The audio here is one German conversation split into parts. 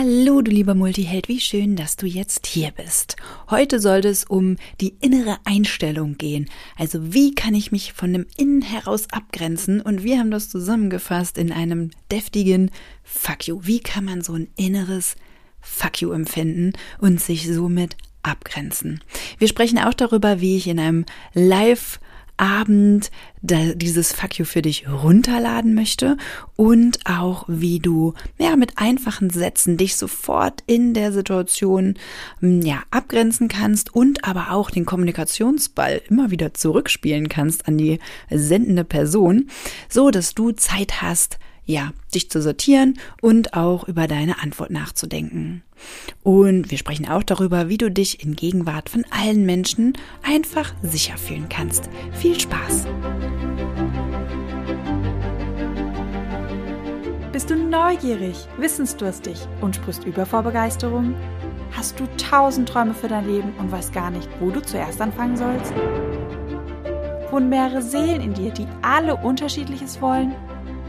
Hallo, du lieber Multiheld, wie schön, dass du jetzt hier bist. Heute sollte es um die innere Einstellung gehen. Also wie kann ich mich von dem Innen heraus abgrenzen? Und wir haben das zusammengefasst in einem deftigen Fuck you. Wie kann man so ein inneres Fuck you empfinden und sich somit abgrenzen? Wir sprechen auch darüber, wie ich in einem Live Abend dieses Fuck you für dich runterladen möchte und auch wie du ja mit einfachen Sätzen dich sofort in der Situation hm, ja abgrenzen kannst und aber auch den Kommunikationsball immer wieder zurückspielen kannst an die sendende Person, so dass du Zeit hast, ja, dich zu sortieren und auch über deine Antwort nachzudenken. Und wir sprechen auch darüber, wie du dich in Gegenwart von allen Menschen einfach sicher fühlen kannst. Viel Spaß! Bist du neugierig, wissensdurstig und sprichst über vor Begeisterung? Hast du tausend Träume für dein Leben und weißt gar nicht, wo du zuerst anfangen sollst? Wohnen mehrere Seelen in dir, die alle unterschiedliches wollen?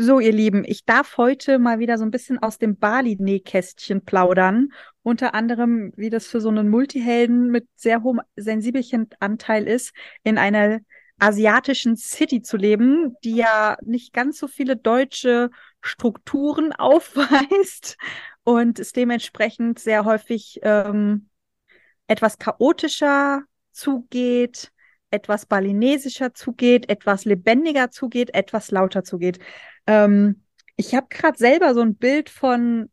So, ihr Lieben, ich darf heute mal wieder so ein bisschen aus dem Bali-Nähkästchen plaudern. Unter anderem, wie das für so einen Multihelden mit sehr hohem sensibelchen Anteil ist, in einer asiatischen City zu leben, die ja nicht ganz so viele deutsche Strukturen aufweist und es dementsprechend sehr häufig ähm, etwas chaotischer zugeht, etwas balinesischer zugeht, etwas lebendiger zugeht, etwas lauter zugeht. Ähm, ich habe gerade selber so ein Bild von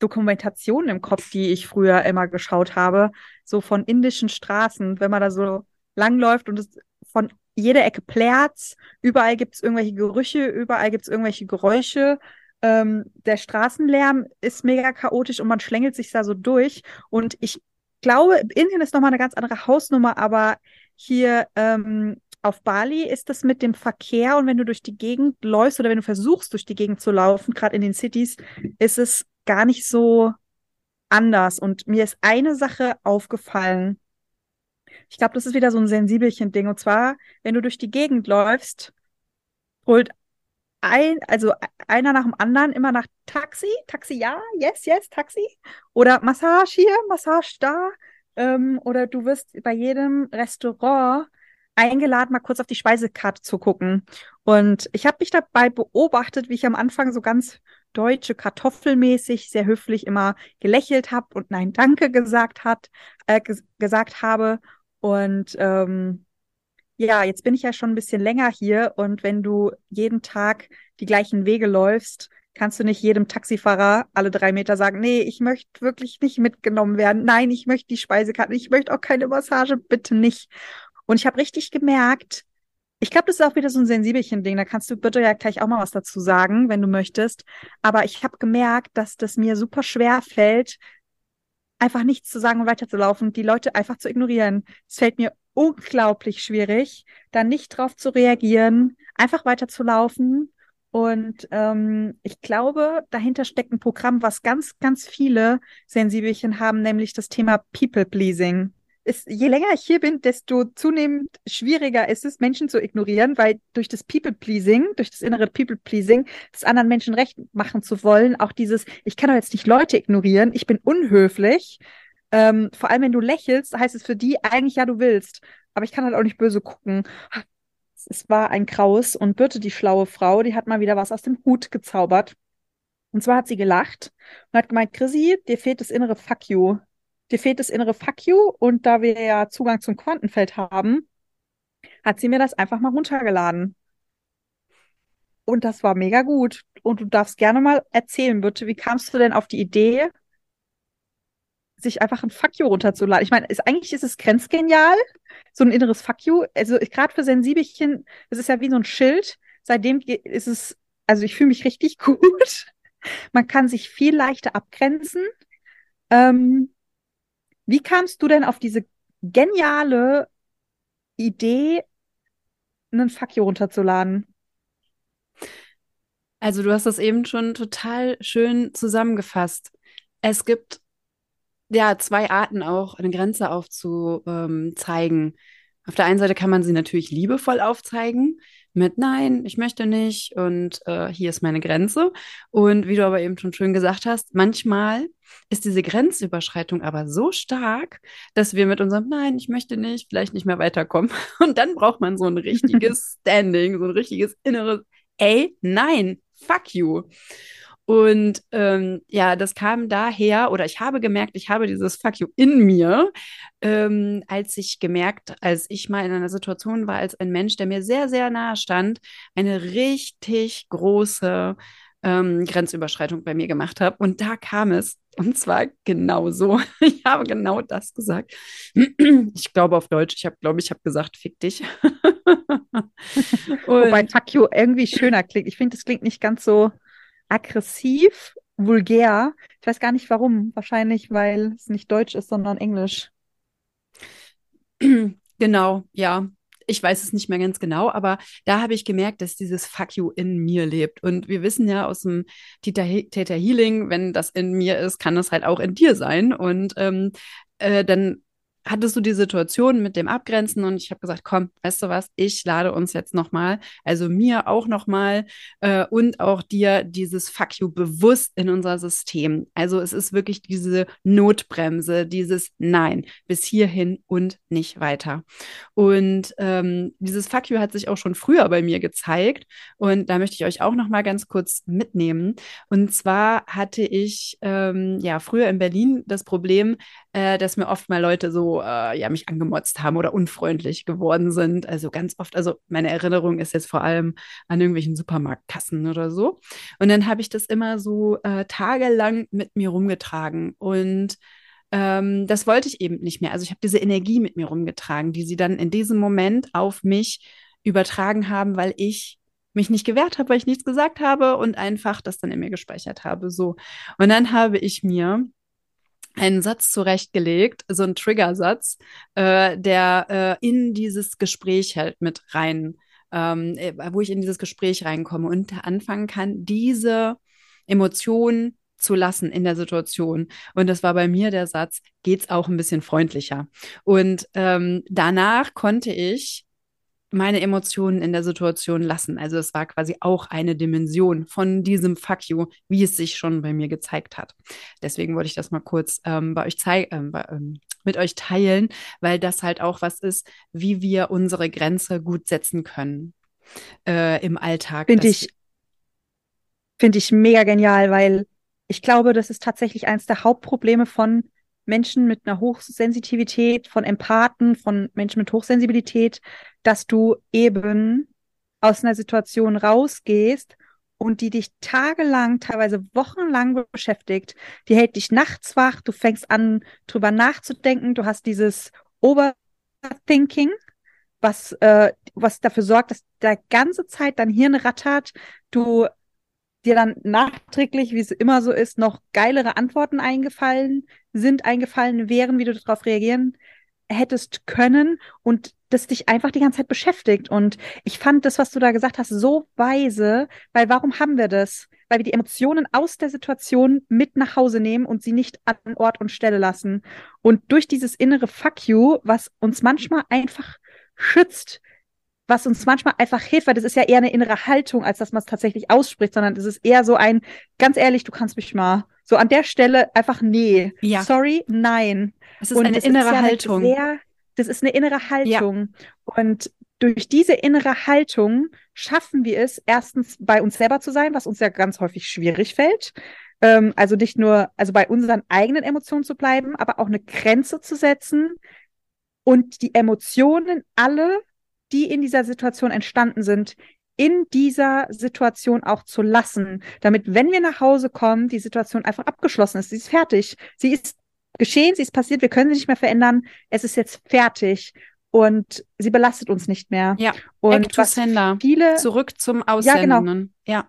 Dokumentationen im Kopf, die ich früher immer geschaut habe, so von indischen Straßen, wenn man da so langläuft und es von jeder Ecke plärt's, überall gibt's irgendwelche Gerüche, überall gibt's irgendwelche Geräusche. Ähm, der Straßenlärm ist mega chaotisch und man schlängelt sich da so durch. Und ich glaube, Indien ist nochmal eine ganz andere Hausnummer, aber hier ähm, auf Bali ist das mit dem Verkehr und wenn du durch die Gegend läufst oder wenn du versuchst, durch die Gegend zu laufen, gerade in den Cities, ist es gar nicht so anders. Und mir ist eine Sache aufgefallen. Ich glaube, das ist wieder so ein sensibelchen Ding. Und zwar, wenn du durch die Gegend läufst, holt ein, also einer nach dem anderen immer nach Taxi, Taxi ja, yes, yes, Taxi. Oder Massage hier, Massage da. Ähm, oder du wirst bei jedem Restaurant eingeladen, mal kurz auf die Speisekarte zu gucken. Und ich habe mich dabei beobachtet, wie ich am Anfang so ganz deutsche Kartoffelmäßig sehr höflich immer gelächelt habe und Nein, danke gesagt hat, äh, gesagt habe. Und ähm, ja, jetzt bin ich ja schon ein bisschen länger hier und wenn du jeden Tag die gleichen Wege läufst, kannst du nicht jedem Taxifahrer alle drei Meter sagen, nee, ich möchte wirklich nicht mitgenommen werden. Nein, ich möchte die Speisekarte, ich möchte auch keine Massage, bitte nicht. Und ich habe richtig gemerkt, ich glaube, das ist auch wieder so ein sensibelchen Ding. Da kannst du bitte ja gleich auch mal was dazu sagen, wenn du möchtest. Aber ich habe gemerkt, dass das mir super schwer fällt, einfach nichts zu sagen und weiterzulaufen, die Leute einfach zu ignorieren. Es fällt mir unglaublich schwierig, da nicht drauf zu reagieren, einfach weiterzulaufen. Und ähm, ich glaube, dahinter steckt ein Programm, was ganz, ganz viele Sensibelchen haben, nämlich das Thema People Pleasing ist, je länger ich hier bin, desto zunehmend schwieriger ist es, Menschen zu ignorieren, weil durch das People-Pleasing, durch das innere People-Pleasing, das anderen Menschen recht machen zu wollen, auch dieses, ich kann doch jetzt nicht Leute ignorieren, ich bin unhöflich. Ähm, vor allem, wenn du lächelst, heißt es für die eigentlich, ja, du willst. Aber ich kann halt auch nicht böse gucken. Es war ein Kraus und Birte, die schlaue Frau, die hat mal wieder was aus dem Hut gezaubert. Und zwar hat sie gelacht und hat gemeint, Chrissy, dir fehlt das innere Fuck you dir fehlt das innere Fuck you und da wir ja Zugang zum Quantenfeld haben, hat sie mir das einfach mal runtergeladen. Und das war mega gut. Und du darfst gerne mal erzählen, bitte, wie kamst du denn auf die Idee, sich einfach ein Fuck you runterzuladen? Ich meine, ist, eigentlich ist es grenzgenial, so ein inneres Fuck you. Also gerade für Sensibelchen, das ist ja wie so ein Schild. Seitdem ist es also ich fühle mich richtig gut. Man kann sich viel leichter abgrenzen. Ähm, wie kamst du denn auf diese geniale Idee, einen Fuck you runterzuladen? Also du hast das eben schon total schön zusammengefasst. Es gibt ja zwei Arten auch, eine Grenze aufzuzeigen. Auf der einen Seite kann man sie natürlich liebevoll aufzeigen mit Nein, ich möchte nicht und äh, hier ist meine Grenze. Und wie du aber eben schon schön gesagt hast, manchmal ist diese Grenzüberschreitung aber so stark, dass wir mit unserem Nein, ich möchte nicht, vielleicht nicht mehr weiterkommen. Und dann braucht man so ein richtiges Standing, so ein richtiges inneres, ey, nein, fuck you. Und ähm, ja, das kam daher, oder ich habe gemerkt, ich habe dieses Fuck you in mir, ähm, als ich gemerkt, als ich mal in einer Situation war, als ein Mensch, der mir sehr, sehr nahe stand, eine richtig große ähm, Grenzüberschreitung bei mir gemacht habe. Und da kam es. Und zwar genau so. Ich habe genau das gesagt. Ich glaube auf Deutsch. Ich habe, glaube ich, habe gesagt, fick dich. Wobei fuck you irgendwie schöner klingt. Ich finde, das klingt nicht ganz so aggressiv, vulgär. Ich weiß gar nicht warum. Wahrscheinlich, weil es nicht Deutsch ist, sondern Englisch. Genau, ja. Ich weiß es nicht mehr ganz genau, aber da habe ich gemerkt, dass dieses Fuck you in mir lebt. Und wir wissen ja aus dem Theta, Healing, wenn das in mir ist, kann das halt auch in dir sein. Und ähm, äh, dann hattest du die Situation mit dem Abgrenzen und ich habe gesagt, komm, weißt du was, ich lade uns jetzt nochmal, also mir auch nochmal äh, und auch dir dieses Fuck you bewusst in unser System. Also es ist wirklich diese Notbremse, dieses Nein, bis hierhin und nicht weiter. Und ähm, dieses Fuck you hat sich auch schon früher bei mir gezeigt und da möchte ich euch auch nochmal ganz kurz mitnehmen. Und zwar hatte ich ähm, ja früher in Berlin das Problem, äh, dass mir oft mal Leute so äh, ja mich angemotzt haben oder unfreundlich geworden sind. Also ganz oft, also meine Erinnerung ist jetzt vor allem an irgendwelchen Supermarktkassen oder so. Und dann habe ich das immer so äh, tagelang mit mir rumgetragen und ähm, das wollte ich eben nicht mehr. Also ich habe diese Energie mit mir rumgetragen, die sie dann in diesem Moment auf mich übertragen haben, weil ich mich nicht gewehrt habe, weil ich nichts gesagt habe und einfach das dann in mir gespeichert habe. So. Und dann habe ich mir einen Satz zurechtgelegt, so ein Triggersatz, äh, der äh, in dieses Gespräch halt mit rein, ähm, äh, wo ich in dieses Gespräch reinkomme und anfangen kann, diese Emotionen zu lassen in der Situation. Und das war bei mir der Satz, geht's auch ein bisschen freundlicher. Und ähm, danach konnte ich meine Emotionen in der Situation lassen. Also es war quasi auch eine Dimension von diesem Fuck you, wie es sich schon bei mir gezeigt hat. Deswegen wollte ich das mal kurz ähm, bei euch zeigen, äh, ähm, mit euch teilen, weil das halt auch was ist, wie wir unsere Grenze gut setzen können äh, im Alltag. Finde ich, finde ich mega genial, weil ich glaube, das ist tatsächlich eines der Hauptprobleme von Menschen mit einer Hochsensitivität, von Empathen, von Menschen mit Hochsensibilität, dass du eben aus einer Situation rausgehst und die dich tagelang, teilweise wochenlang beschäftigt. Die hält dich nachts wach, du fängst an, drüber nachzudenken, du hast dieses Overthinking, was, äh, was dafür sorgt, dass der ganze Zeit dein Hirn rattert, du dir dann nachträglich, wie es immer so ist, noch geilere Antworten eingefallen sind, eingefallen wären, wie du darauf reagieren hättest können und das dich einfach die ganze Zeit beschäftigt. Und ich fand das, was du da gesagt hast, so weise, weil warum haben wir das? Weil wir die Emotionen aus der Situation mit nach Hause nehmen und sie nicht an Ort und Stelle lassen. Und durch dieses innere Fuck you, was uns manchmal einfach schützt, was uns manchmal einfach hilft, weil das ist ja eher eine innere Haltung, als dass man es tatsächlich ausspricht, sondern es ist eher so ein, ganz ehrlich, du kannst mich mal. So an der Stelle einfach nee. Ja. Sorry, nein. Es ist Und eine innere ist ja Haltung. Sehr, das ist eine innere Haltung. Ja. Und durch diese innere Haltung schaffen wir es, erstens bei uns selber zu sein, was uns ja ganz häufig schwierig fällt. Ähm, also nicht nur, also bei unseren eigenen Emotionen zu bleiben, aber auch eine Grenze zu setzen und die Emotionen alle die in dieser Situation entstanden sind, in dieser Situation auch zu lassen, damit, wenn wir nach Hause kommen, die Situation einfach abgeschlossen ist. Sie ist fertig. Sie ist geschehen, sie ist passiert, wir können sie nicht mehr verändern. Es ist jetzt fertig und sie belastet uns nicht mehr. Ja. Und was viele zurück zum Aussenden. Ja, genau. Ja.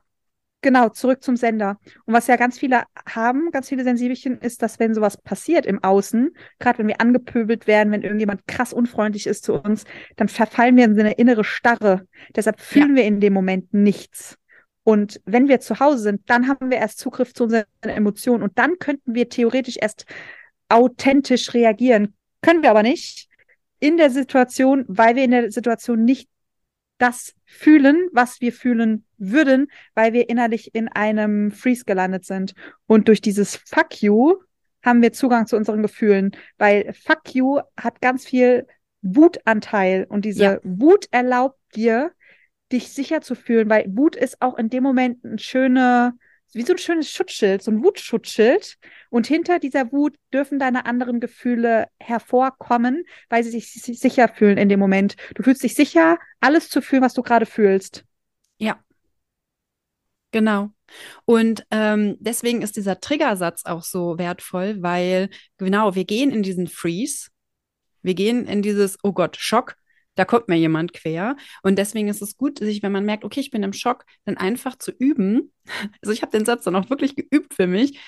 Genau, zurück zum Sender. Und was ja ganz viele haben, ganz viele Sensibelchen, ist, dass wenn sowas passiert im Außen, gerade wenn wir angepöbelt werden, wenn irgendjemand krass unfreundlich ist zu uns, dann verfallen wir in eine innere Starre. Deshalb fühlen ja. wir in dem Moment nichts. Und wenn wir zu Hause sind, dann haben wir erst Zugriff zu unseren Emotionen und dann könnten wir theoretisch erst authentisch reagieren. Können wir aber nicht in der Situation, weil wir in der Situation nicht das fühlen, was wir fühlen würden, weil wir innerlich in einem Freeze gelandet sind. Und durch dieses Fuck you haben wir Zugang zu unseren Gefühlen, weil Fuck you hat ganz viel Wutanteil und diese ja. Wut erlaubt dir, dich sicher zu fühlen, weil Wut ist auch in dem Moment ein schöner, wie so ein schönes Schutzschild, so ein Wutschutzschild. Und hinter dieser Wut dürfen deine anderen Gefühle hervorkommen, weil sie sich, sich sicher fühlen in dem Moment. Du fühlst dich sicher, alles zu fühlen, was du gerade fühlst. Ja. Genau. Und ähm, deswegen ist dieser Triggersatz auch so wertvoll, weil genau, wir gehen in diesen Freeze, wir gehen in dieses, oh Gott, Schock, da kommt mir jemand quer. Und deswegen ist es gut, sich, wenn man merkt, okay, ich bin im Schock, dann einfach zu üben. Also ich habe den Satz dann auch wirklich geübt für mich,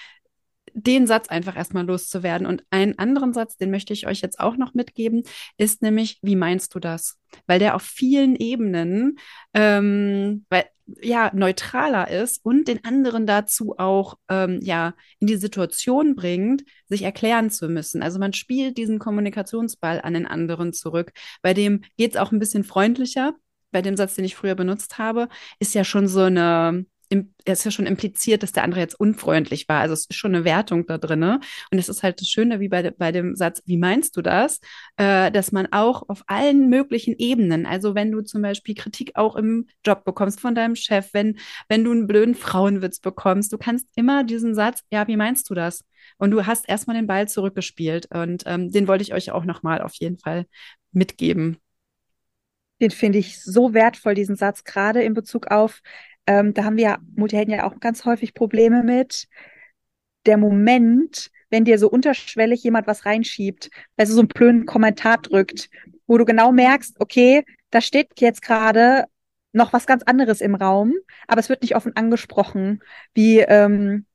den Satz einfach erstmal loszuwerden. Und einen anderen Satz, den möchte ich euch jetzt auch noch mitgeben, ist nämlich, wie meinst du das? Weil der auf vielen Ebenen ähm, weil, ja, neutraler ist und den anderen dazu auch ähm, ja, in die Situation bringt, sich erklären zu müssen. Also man spielt diesen Kommunikationsball an den anderen zurück. Bei dem geht es auch ein bisschen freundlicher. Bei dem Satz, den ich früher benutzt habe, ist ja schon so eine es ist ja schon impliziert, dass der andere jetzt unfreundlich war. Also es ist schon eine Wertung da drin. Und es ist halt das Schöne, wie bei, bei dem Satz, wie meinst du das? Äh, dass man auch auf allen möglichen Ebenen, also wenn du zum Beispiel Kritik auch im Job bekommst von deinem Chef, wenn, wenn du einen blöden Frauenwitz bekommst, du kannst immer diesen Satz, ja, wie meinst du das? Und du hast erstmal den Ball zurückgespielt. Und ähm, den wollte ich euch auch nochmal auf jeden Fall mitgeben. Den finde ich so wertvoll, diesen Satz, gerade in Bezug auf, ähm, da haben wir ja Multihelden ja auch ganz häufig Probleme mit. Der Moment, wenn dir so unterschwellig jemand was reinschiebt, also so einen blöden Kommentar drückt, wo du genau merkst, okay, da steht jetzt gerade noch was ganz anderes im Raum, aber es wird nicht offen angesprochen. Wie ähm,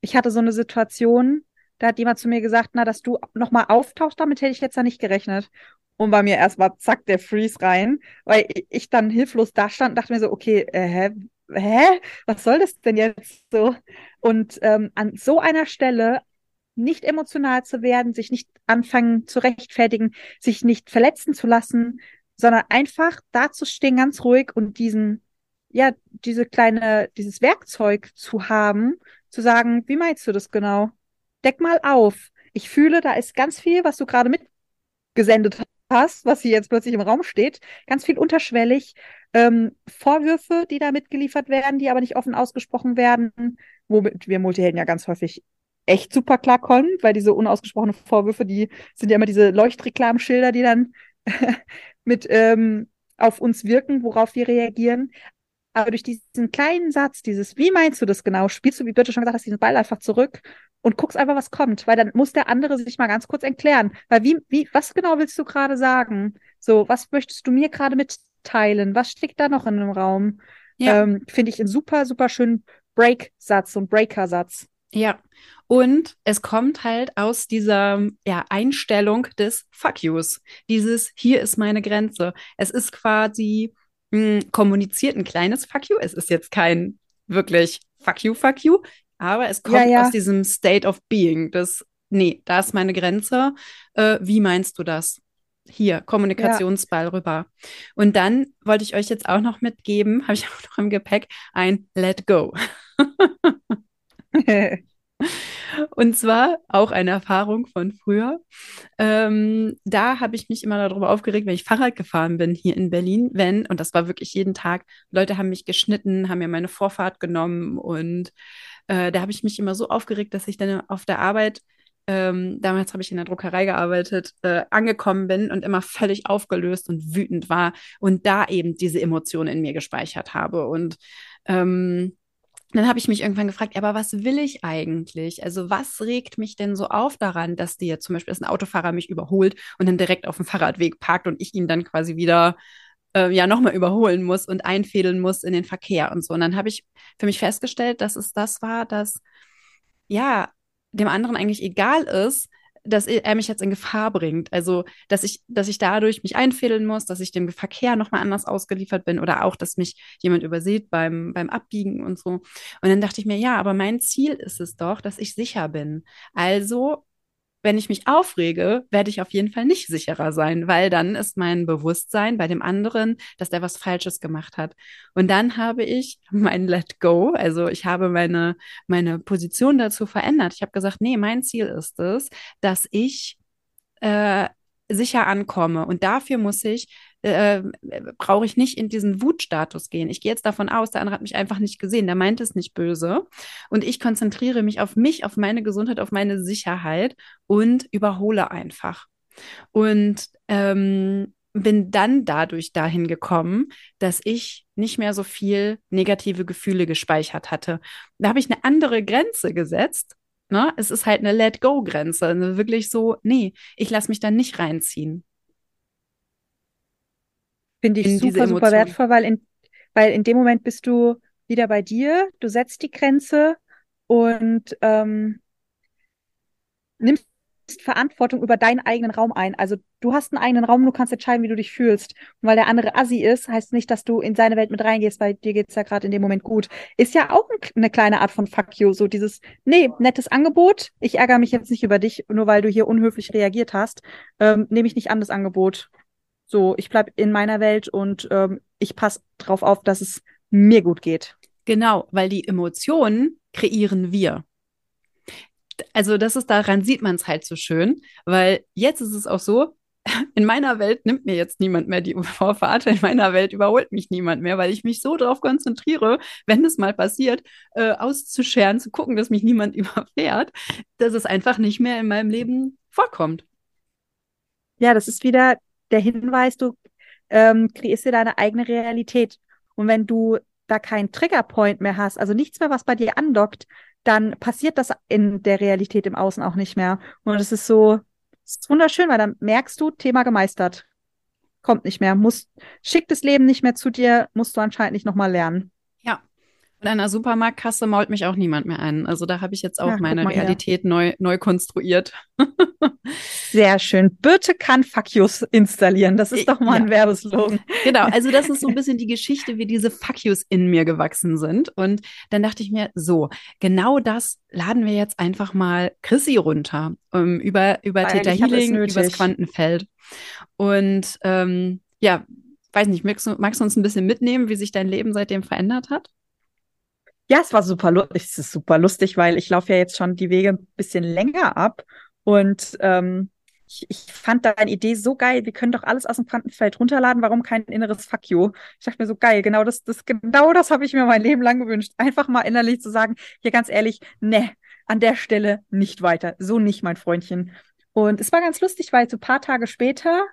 ich hatte so eine Situation, da hat jemand zu mir gesagt, na, dass du nochmal auftauchst, damit hätte ich jetzt da nicht gerechnet. Und bei mir erstmal zack der Freeze rein, weil ich dann hilflos da stand und dachte mir so, okay, äh, hä, hä, was soll das denn jetzt so? Und ähm, an so einer Stelle nicht emotional zu werden, sich nicht anfangen zu rechtfertigen, sich nicht verletzen zu lassen, sondern einfach dazustehen, ganz ruhig und diesen, ja, diese kleine, dieses Werkzeug zu haben, zu sagen, wie meinst du das genau? Deck mal auf. Ich fühle, da ist ganz viel, was du gerade mitgesendet hast, was hier jetzt plötzlich im Raum steht, ganz viel unterschwellig ähm, Vorwürfe, die da mitgeliefert werden, die aber nicht offen ausgesprochen werden, womit wir Multihelden ja ganz häufig echt super klarkommen, weil diese unausgesprochenen Vorwürfe, die sind ja immer diese Leuchtreklamschilder, die dann mit ähm, auf uns wirken, worauf wir reagieren. Aber durch diesen kleinen Satz, dieses, wie meinst du das genau, spielst du, wie Birte schon gesagt hast, diesen Ball einfach zurück und guckst einfach, was kommt, weil dann muss der andere sich mal ganz kurz erklären. Weil wie, wie, was genau willst du gerade sagen? So, was möchtest du mir gerade mit, teilen? Was steckt da noch in dem Raum? Ja. Ähm, Finde ich einen super, super schönen Break-Satz und Breaker-Satz. Ja, und es kommt halt aus dieser ja, Einstellung des Fuck yous. Dieses hier ist meine Grenze. Es ist quasi mh, hm, kommuniziert ein kleines Fuck you. Es ist jetzt kein wirklich Fuck you, Fuck you, aber es kommt ja, ja. aus diesem State of Being. Das, nee, da ist meine Grenze. Äh, wie meinst du das? Hier Kommunikationsball ja. rüber. Und dann wollte ich euch jetzt auch noch mitgeben, habe ich auch noch im Gepäck, ein Let Go. Und zwar auch eine Erfahrung von früher. Ähm, da habe ich mich immer darüber aufgeregt, wenn ich Fahrrad gefahren bin hier in Berlin, wenn, und das war wirklich jeden Tag, Leute haben mich geschnitten, haben mir meine Vorfahrt genommen und äh, da habe ich mich immer so aufgeregt, dass ich dann auf der Arbeit ähm, damals habe ich in der Druckerei gearbeitet, äh, angekommen bin und immer völlig aufgelöst und wütend war und da eben diese Emotionen in mir gespeichert habe. Und ähm, dann habe ich mich irgendwann gefragt, aber was will ich eigentlich? Also was regt mich denn so auf daran, dass dir zum Beispiel dass ein Autofahrer mich überholt und dann direkt auf dem Fahrradweg parkt und ich ihn dann quasi wieder äh, ja nochmal überholen muss und einfädeln muss in den Verkehr und so. Und dann habe ich für mich festgestellt, dass es das war, dass ja dem anderen eigentlich egal ist, dass er mich jetzt in Gefahr bringt. Also, dass ich, dass ich dadurch mich einfädeln muss, dass ich dem Verkehr nochmal anders ausgeliefert bin oder auch, dass mich jemand übersieht beim, beim Abbiegen und so. Und dann dachte ich mir, ja, aber mein Ziel ist es doch, dass ich sicher bin. Also wenn ich mich aufrege, werde ich auf jeden Fall nicht sicherer sein, weil dann ist mein Bewusstsein bei dem anderen, dass der was Falsches gemacht hat. Und dann habe ich mein Let Go, also ich habe meine, meine Position dazu verändert. Ich habe gesagt, nee, mein Ziel ist es, dass ich äh, sicher ankomme. Und dafür muss ich äh, brauche ich nicht in diesen Wutstatus gehen. Ich gehe jetzt davon aus, der andere hat mich einfach nicht gesehen, der meint es nicht böse. Und ich konzentriere mich auf mich, auf meine Gesundheit, auf meine Sicherheit und überhole einfach. Und ähm, bin dann dadurch dahin gekommen, dass ich nicht mehr so viel negative Gefühle gespeichert hatte. Da habe ich eine andere Grenze gesetzt. Ne? Es ist halt eine Let-Go-Grenze. Also wirklich so, nee, ich lasse mich da nicht reinziehen. Finde ich super, super wertvoll, weil in, weil in dem Moment bist du wieder bei dir, du setzt die Grenze und ähm, nimmst Verantwortung über deinen eigenen Raum ein. Also du hast einen eigenen Raum, du kannst entscheiden, wie du dich fühlst. Und weil der andere Assi ist, heißt nicht, dass du in seine Welt mit reingehst, weil dir geht's ja gerade in dem Moment gut. Ist ja auch eine kleine Art von Fuck you. So dieses, nee, nettes Angebot. Ich ärgere mich jetzt nicht über dich, nur weil du hier unhöflich reagiert hast. Ähm, nehme ich nicht an das Angebot. So, ich bleib in meiner Welt und ähm, ich passe drauf auf, dass es mir gut geht. Genau, weil die Emotionen kreieren wir. Also das ist daran sieht man es halt so schön, weil jetzt ist es auch so, in meiner Welt nimmt mir jetzt niemand mehr die Vorfahrt, in meiner Welt überholt mich niemand mehr, weil ich mich so darauf konzentriere, wenn es mal passiert, äh, auszuscheren, zu gucken, dass mich niemand überfährt, dass es einfach nicht mehr in meinem Leben vorkommt. Ja, das ist wieder der Hinweis, du ähm, kreierst dir deine eigene Realität. Und wenn du da keinen Triggerpoint mehr hast, also nichts mehr, was bei dir andockt, dann passiert das in der Realität im Außen auch nicht mehr. Und es ist so, es ist wunderschön, weil dann merkst du, Thema gemeistert. Kommt nicht mehr, muss, schickt das Leben nicht mehr zu dir, musst du anscheinend nicht nochmal lernen. Und an der Supermarktkasse mault mich auch niemand mehr ein. Also da habe ich jetzt auch ja, meine Realität neu, neu konstruiert. Sehr schön. Birte kann Fuck Yous installieren. Das ist doch mal ja. ein Werbeslogan. Genau, also das ist so ein bisschen die Geschichte, wie diese Fuck Yous in mir gewachsen sind. Und dann dachte ich mir, so, genau das laden wir jetzt einfach mal Chrissy runter. Um, ähm, über über Theta Healing, über das Quantenfeld. Und ähm, ja, weiß nicht, magst du, magst du uns ein bisschen mitnehmen, wie sich dein Leben seitdem verändert hat? Ja, es war super lustig. Es ist super lustig, weil ich laufe ja jetzt schon die Wege ein bisschen länger ab. Und ähm, ich, ich fand deine Idee so geil. Wir können doch alles aus dem Quantenfeld runterladen. Warum kein inneres Fuck you? Ich dachte mir so geil. Genau das, das, genau das habe ich mir mein Leben lang gewünscht. Einfach mal innerlich zu sagen, hier ganz ehrlich, ne, an der Stelle nicht weiter. So nicht, mein Freundchen. Und es war ganz lustig, weil so paar Tage später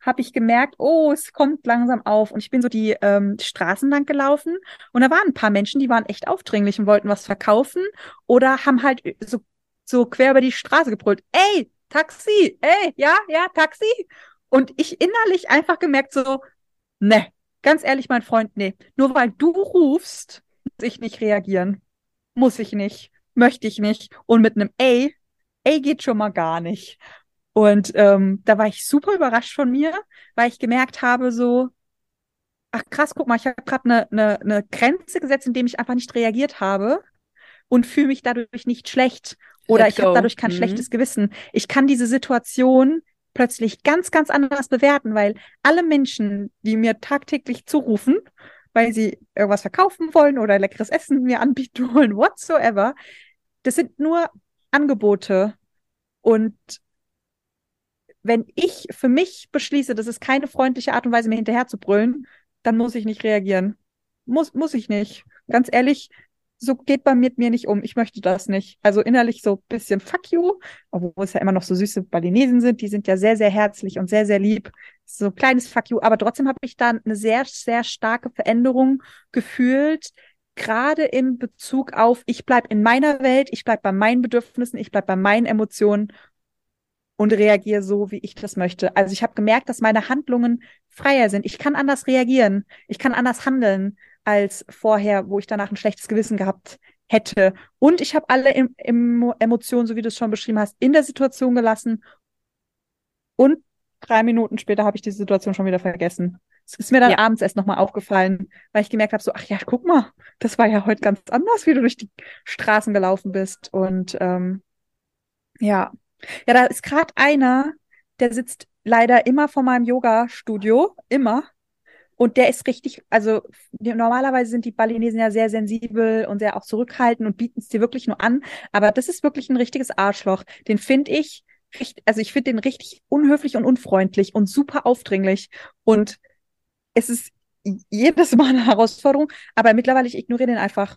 habe ich gemerkt, oh, es kommt langsam auf. Und ich bin so die ähm, Straßen lang gelaufen und da waren ein paar Menschen, die waren echt aufdringlich und wollten was verkaufen oder haben halt so, so quer über die Straße gebrüllt. Ey, Taxi, ey, ja, ja, Taxi. Und ich innerlich einfach gemerkt so, ne, ganz ehrlich, mein Freund, nee, nur weil du rufst, muss ich nicht reagieren. Muss ich nicht, möchte ich nicht. Und mit einem Ey, Ey geht schon mal gar nicht. Und ähm, da war ich super überrascht von mir, weil ich gemerkt habe, so, ach krass, guck mal, ich habe gerade eine ne, ne Grenze gesetzt, indem ich einfach nicht reagiert habe und fühle mich dadurch nicht schlecht oder Let ich habe dadurch kein mhm. schlechtes Gewissen. Ich kann diese Situation plötzlich ganz, ganz anders bewerten, weil alle Menschen, die mir tagtäglich zurufen, weil sie irgendwas verkaufen wollen oder leckeres Essen mir anbieten wollen, whatsoever, das sind nur Angebote. Und wenn ich für mich beschließe, das ist keine freundliche Art und Weise, mir hinterher zu brüllen, dann muss ich nicht reagieren. Muss, muss ich nicht. Ganz ehrlich, so geht man mit mir nicht um. Ich möchte das nicht. Also innerlich so ein bisschen fuck you, obwohl es ja immer noch so süße Balinesen sind. Die sind ja sehr, sehr herzlich und sehr, sehr lieb. So ein kleines fuck you. Aber trotzdem habe ich da eine sehr, sehr starke Veränderung gefühlt. Gerade in Bezug auf, ich bleib in meiner Welt, ich bleib bei meinen Bedürfnissen, ich bleib bei meinen Emotionen und reagiere so, wie ich das möchte. Also ich habe gemerkt, dass meine Handlungen freier sind. Ich kann anders reagieren. Ich kann anders handeln als vorher, wo ich danach ein schlechtes Gewissen gehabt hätte. Und ich habe alle em em Emotionen, so wie du es schon beschrieben hast, in der Situation gelassen. Und drei Minuten später habe ich die Situation schon wieder vergessen. Es ist mir dann ja. abends erst nochmal aufgefallen, weil ich gemerkt habe, so, ach ja, guck mal, das war ja heute ganz anders, wie du durch die Straßen gelaufen bist. Und ähm, ja, ja, da ist gerade einer, der sitzt leider immer vor meinem Yoga-Studio, immer. Und der ist richtig, also normalerweise sind die Balinesen ja sehr sensibel und sehr auch zurückhaltend und bieten es dir wirklich nur an. Aber das ist wirklich ein richtiges Arschloch. Den finde ich, also ich finde den richtig unhöflich und unfreundlich und super aufdringlich. Und es ist jedes Mal eine Herausforderung, aber mittlerweile ich ignoriere den einfach.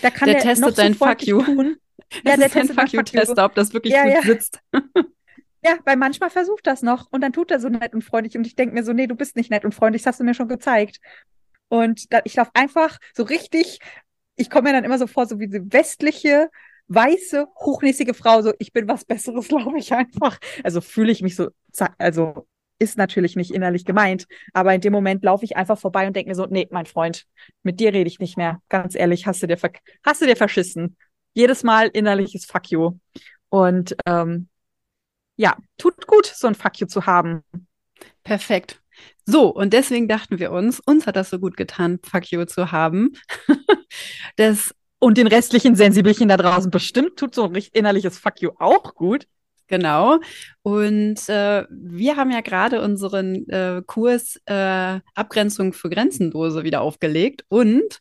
Da kann der, der testet so dein Fuck you. Tun. Ja, der ein Fuck you-Tester, ob das wirklich ja, gut ja. sitzt. Ja, weil manchmal versucht das noch und dann tut er so nett und freundlich und ich denke mir so, nee, du bist nicht nett und freundlich, das hast du mir schon gezeigt. Und da, ich laufe einfach so richtig, ich komme mir dann immer so vor, so wie diese westliche, weiße, hochnäsige Frau, so ich bin was Besseres, glaube ich einfach. Also fühle ich mich so, also ist natürlich nicht innerlich gemeint, aber in dem Moment laufe ich einfach vorbei und denke mir so, nee, mein Freund, mit dir rede ich nicht mehr. Ganz ehrlich, hast du dir, hast du dir verschissen. Jedes Mal innerliches Fuck you. Und ähm, ja, tut gut, so ein Fuck you zu haben. Perfekt. So, und deswegen dachten wir uns, uns hat das so gut getan, Fuck you zu haben. das, und den restlichen Sensibelchen da draußen bestimmt tut so ein innerliches Fuck you auch gut. Genau. Und äh, wir haben ja gerade unseren äh, Kurs äh, Abgrenzung für Grenzenlose wieder aufgelegt. Und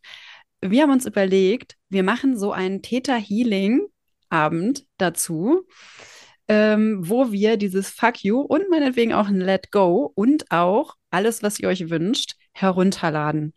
wir haben uns überlegt, wir machen so einen Theta-Healing-Abend dazu ähm, wo wir dieses Fuck You und meinetwegen auch ein Let Go und auch alles, was ihr euch wünscht, herunterladen.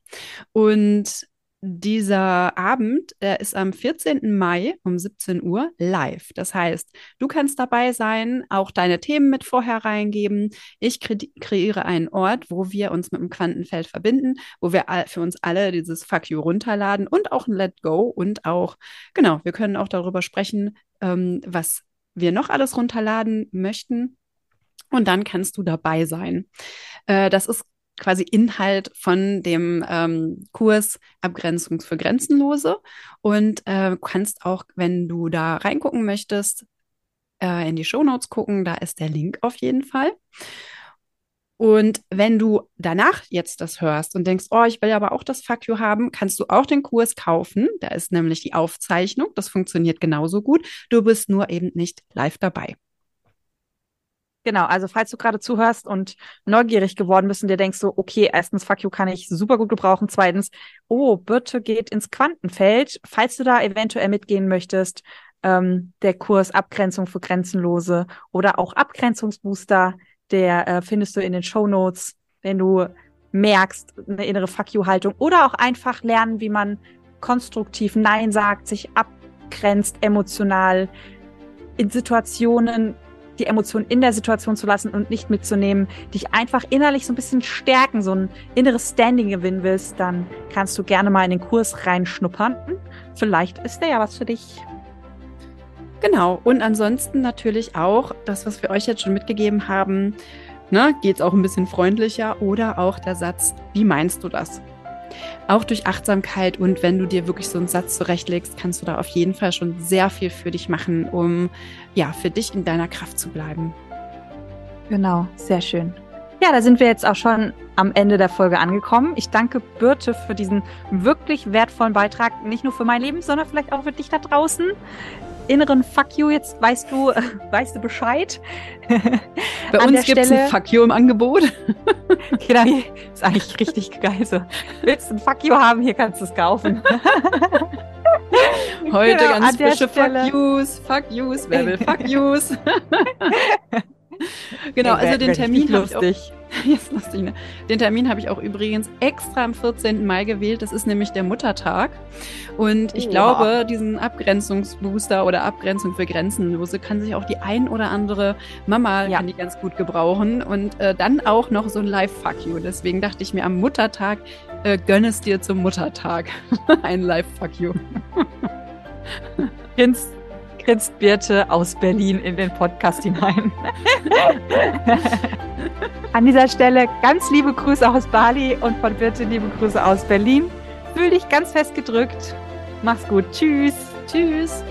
Und dieser Abend, der ist am 14. Mai um 17 Uhr live. Das heißt, du kannst dabei sein, auch deine Themen mit vorher reingeben. Ich kre kreiere einen Ort, wo wir uns mit dem Quantenfeld verbinden, wo wir für uns alle dieses Fuck You runterladen und auch ein Let Go und auch, genau, wir können auch darüber sprechen, ähm, was wir noch alles runterladen möchten. Und dann kannst du dabei sein. Äh, das ist quasi Inhalt von dem ähm, Kurs Abgrenzung für Grenzenlose und äh, kannst auch, wenn du da reingucken möchtest, äh, in die Show Notes gucken. Da ist der Link auf jeden Fall. Und wenn du danach jetzt das hörst und denkst, oh, ich will aber auch das Fuck you haben, kannst du auch den Kurs kaufen. Da ist nämlich die Aufzeichnung. Das funktioniert genauso gut. Du bist nur eben nicht live dabei. Genau, also falls du gerade zuhörst und neugierig geworden bist und dir denkst so, okay, erstens, fuck you kann ich super gut gebrauchen. Zweitens, oh, Birte geht ins Quantenfeld. Falls du da eventuell mitgehen möchtest, ähm, der Kurs Abgrenzung für Grenzenlose oder auch Abgrenzungsbooster, der äh, findest du in den Show Notes, wenn du merkst, eine innere Fuck you-Haltung oder auch einfach lernen, wie man konstruktiv Nein sagt, sich abgrenzt emotional in Situationen, die Emotionen in der Situation zu lassen und nicht mitzunehmen, dich einfach innerlich so ein bisschen stärken, so ein inneres Standing gewinnen willst, dann kannst du gerne mal in den Kurs reinschnuppern. Vielleicht ist der ja was für dich. Genau, und ansonsten natürlich auch das, was wir euch jetzt schon mitgegeben haben, ne, es auch ein bisschen freundlicher oder auch der Satz, wie meinst du das? Auch durch Achtsamkeit und wenn du dir wirklich so einen Satz zurechtlegst, kannst du da auf jeden Fall schon sehr viel für dich machen, um ja, für dich in deiner Kraft zu bleiben. Genau, sehr schön. Ja, da sind wir jetzt auch schon am Ende der Folge angekommen. Ich danke Birte für diesen wirklich wertvollen Beitrag, nicht nur für mein Leben, sondern vielleicht auch für dich da draußen inneren Fuck you, jetzt weißt du, weißt du Bescheid. Bei uns gibt es ein Fuck you im Angebot. genau, ist eigentlich richtig geil. So, willst du ein Fuck you haben, hier kannst du es kaufen. Heute genau, ganz frische Fuck yous, Fuck yous, wer will Fuck yous? genau, also den Termin habe ich auch, Jetzt lustig, ne? Den Termin habe ich auch übrigens extra am 14. Mai gewählt. Das ist nämlich der Muttertag. Und ich oh, glaube, diesen Abgrenzungsbooster oder Abgrenzung für Grenzenlose kann sich auch die ein oder andere Mama ja. kann die ganz gut gebrauchen. Und äh, dann auch noch so ein Live-Fuck you. Deswegen dachte ich mir, am Muttertag äh, gönn es dir zum Muttertag. ein Live-Fuck you. Find's jetzt Birte aus Berlin in den Podcast hinein. An dieser Stelle ganz liebe Grüße aus Bali und von Birte liebe Grüße aus Berlin. Fühl dich ganz fest gedrückt. Mach's gut. Tschüss. Tschüss.